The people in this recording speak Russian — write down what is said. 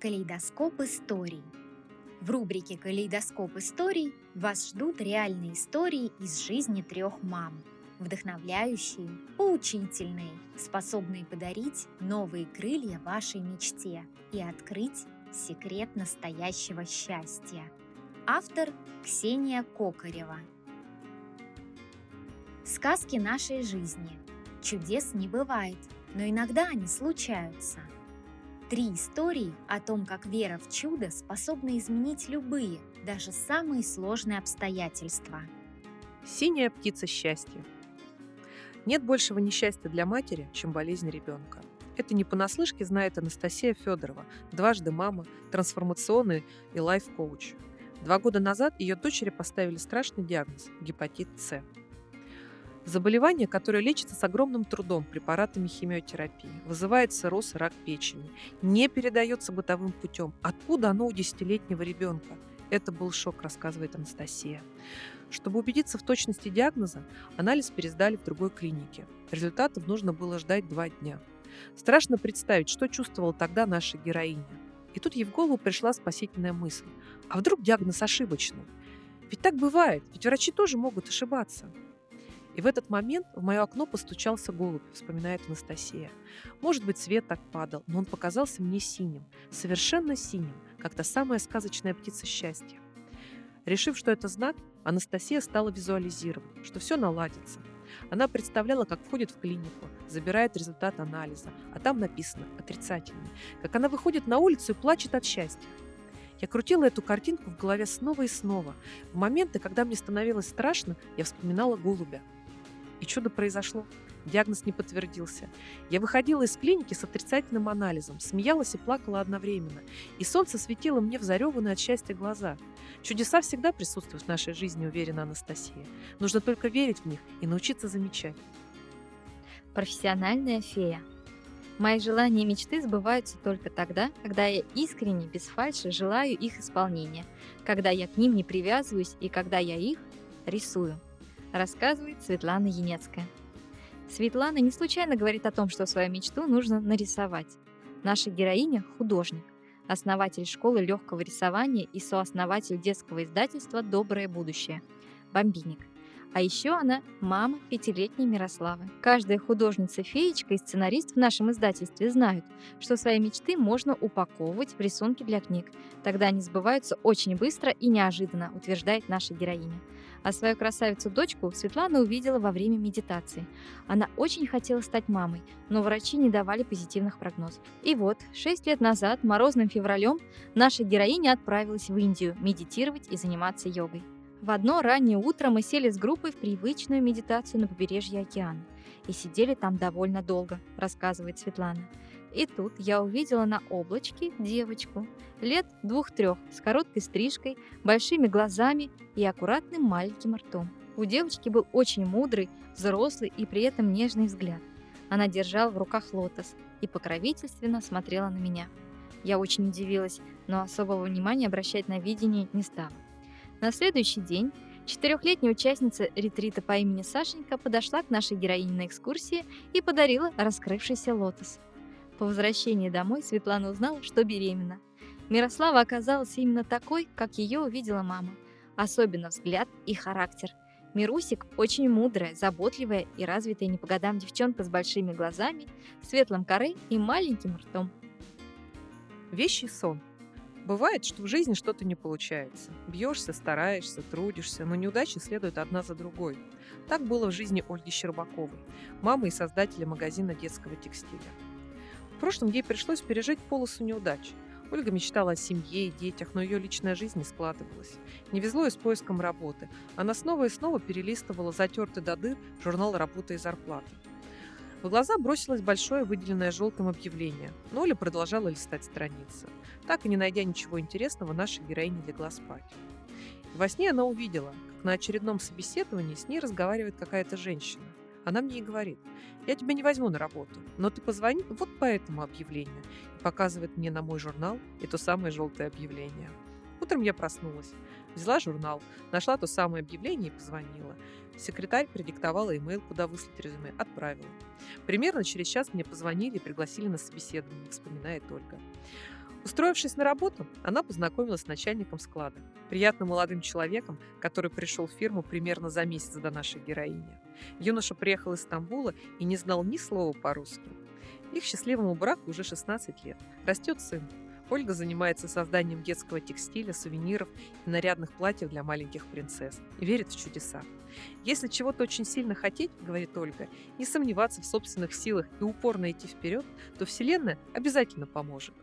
Калейдоскоп историй. В рубрике «Калейдоскоп историй» вас ждут реальные истории из жизни трех мам. Вдохновляющие, поучительные, способные подарить новые крылья вашей мечте и открыть секрет настоящего счастья. Автор Ксения Кокарева. Сказки нашей жизни. Чудес не бывает, но иногда они случаются. Три истории о том, как вера в чудо способна изменить любые, даже самые сложные обстоятельства. Синяя птица счастья. Нет большего несчастья для матери, чем болезнь ребенка. Это не понаслышке знает Анастасия Федорова, дважды мама, трансформационный и лайф-коуч. Два года назад ее дочери поставили страшный диагноз – гепатит С. Заболевание, которое лечится с огромным трудом препаратами химиотерапии, вызывает цирроз и рак печени, не передается бытовым путем. Откуда оно у десятилетнего ребенка? Это был шок, рассказывает Анастасия. Чтобы убедиться в точности диагноза, анализ пересдали в другой клинике. Результатов нужно было ждать два дня. Страшно представить, что чувствовала тогда наша героиня. И тут ей в голову пришла спасительная мысль. А вдруг диагноз ошибочный? Ведь так бывает, ведь врачи тоже могут ошибаться. И в этот момент в мое окно постучался голубь, вспоминает Анастасия. Может быть, свет так падал, но он показался мне синим, совершенно синим, как та самая сказочная птица счастья. Решив, что это знак, Анастасия стала визуализировать, что все наладится. Она представляла, как входит в клинику, забирает результат анализа, а там написано «отрицательный», как она выходит на улицу и плачет от счастья. Я крутила эту картинку в голове снова и снова. В моменты, когда мне становилось страшно, я вспоминала голубя – и чудо произошло. Диагноз не подтвердился. Я выходила из клиники с отрицательным анализом, смеялась и плакала одновременно. И солнце светило мне в зареванные от счастья глаза. Чудеса всегда присутствуют в нашей жизни, уверена Анастасия. Нужно только верить в них и научиться замечать. Профессиональная фея. Мои желания и мечты сбываются только тогда, когда я искренне, без фальши желаю их исполнения, когда я к ним не привязываюсь и когда я их рисую рассказывает Светлана Енецкая. Светлана не случайно говорит о том, что свою мечту нужно нарисовать. Наша героиня – художник, основатель школы легкого рисования и сооснователь детского издательства «Доброе будущее» – Бомбиник. А еще она мама пятилетней Мирославы. Каждая художница-феечка и сценарист в нашем издательстве знают, что свои мечты можно упаковывать в рисунки для книг. Тогда они сбываются очень быстро и неожиданно, утверждает наша героиня. А свою красавицу-дочку Светлана увидела во время медитации. Она очень хотела стать мамой, но врачи не давали позитивных прогнозов. И вот, шесть лет назад, морозным февралем, наша героиня отправилась в Индию медитировать и заниматься йогой. В одно раннее утро мы сели с группой в привычную медитацию на побережье океана. И сидели там довольно долго, рассказывает Светлана. И тут я увидела на облачке девочку, лет двух-трех, с короткой стрижкой, большими глазами и аккуратным маленьким ртом. У девочки был очень мудрый, взрослый и при этом нежный взгляд. Она держала в руках лотос и покровительственно смотрела на меня. Я очень удивилась, но особого внимания обращать на видение не стала. На следующий день четырехлетняя участница ретрита по имени Сашенька подошла к нашей героине на экскурсии и подарила раскрывшийся лотос. По возвращении домой Светлана узнала, что беременна. Мирослава оказалась именно такой, как ее увидела мама. Особенно взгляд и характер. Мирусик очень мудрая, заботливая и развитая не по годам девчонка с большими глазами, светлым коры и маленьким ртом. Вещий сон. Бывает, что в жизни что-то не получается. Бьешься, стараешься, трудишься, но неудачи следуют одна за другой. Так было в жизни Ольги Щербаковой, мамы и создателя магазина детского текстиля. В прошлом ей пришлось пережить полосу неудач. Ольга мечтала о семье и детях, но ее личная жизнь не складывалась. Не везло и с поиском работы. Она снова и снова перелистывала затертый до дыр журнал «Работа и зарплата». В глаза бросилось большое выделенное желтым объявление, но Оля продолжала листать страницы. Так и не найдя ничего интересного, наша героиня легла спать. во сне она увидела, как на очередном собеседовании с ней разговаривает какая-то женщина. Она мне и говорит, я тебя не возьму на работу, но ты позвони вот по этому объявлению. И показывает мне на мой журнал это самое желтое объявление. Утром я проснулась, взяла журнал, нашла то самое объявление и позвонила. Секретарь продиктовала имейл, куда выслать резюме, отправила. Примерно через час мне позвонили и пригласили на собеседование, вспоминает Ольга. Устроившись на работу, она познакомилась с начальником склада, приятным молодым человеком, который пришел в фирму примерно за месяц до нашей героини. Юноша приехал из Стамбула и не знал ни слова по-русски. Их счастливому браку уже 16 лет. Растет сын. Ольга занимается созданием детского текстиля, сувениров и нарядных платьев для маленьких принцесс и верит в чудеса. Если чего-то очень сильно хотеть, говорит Ольга, не сомневаться в собственных силах и упорно идти вперед, то Вселенная обязательно поможет.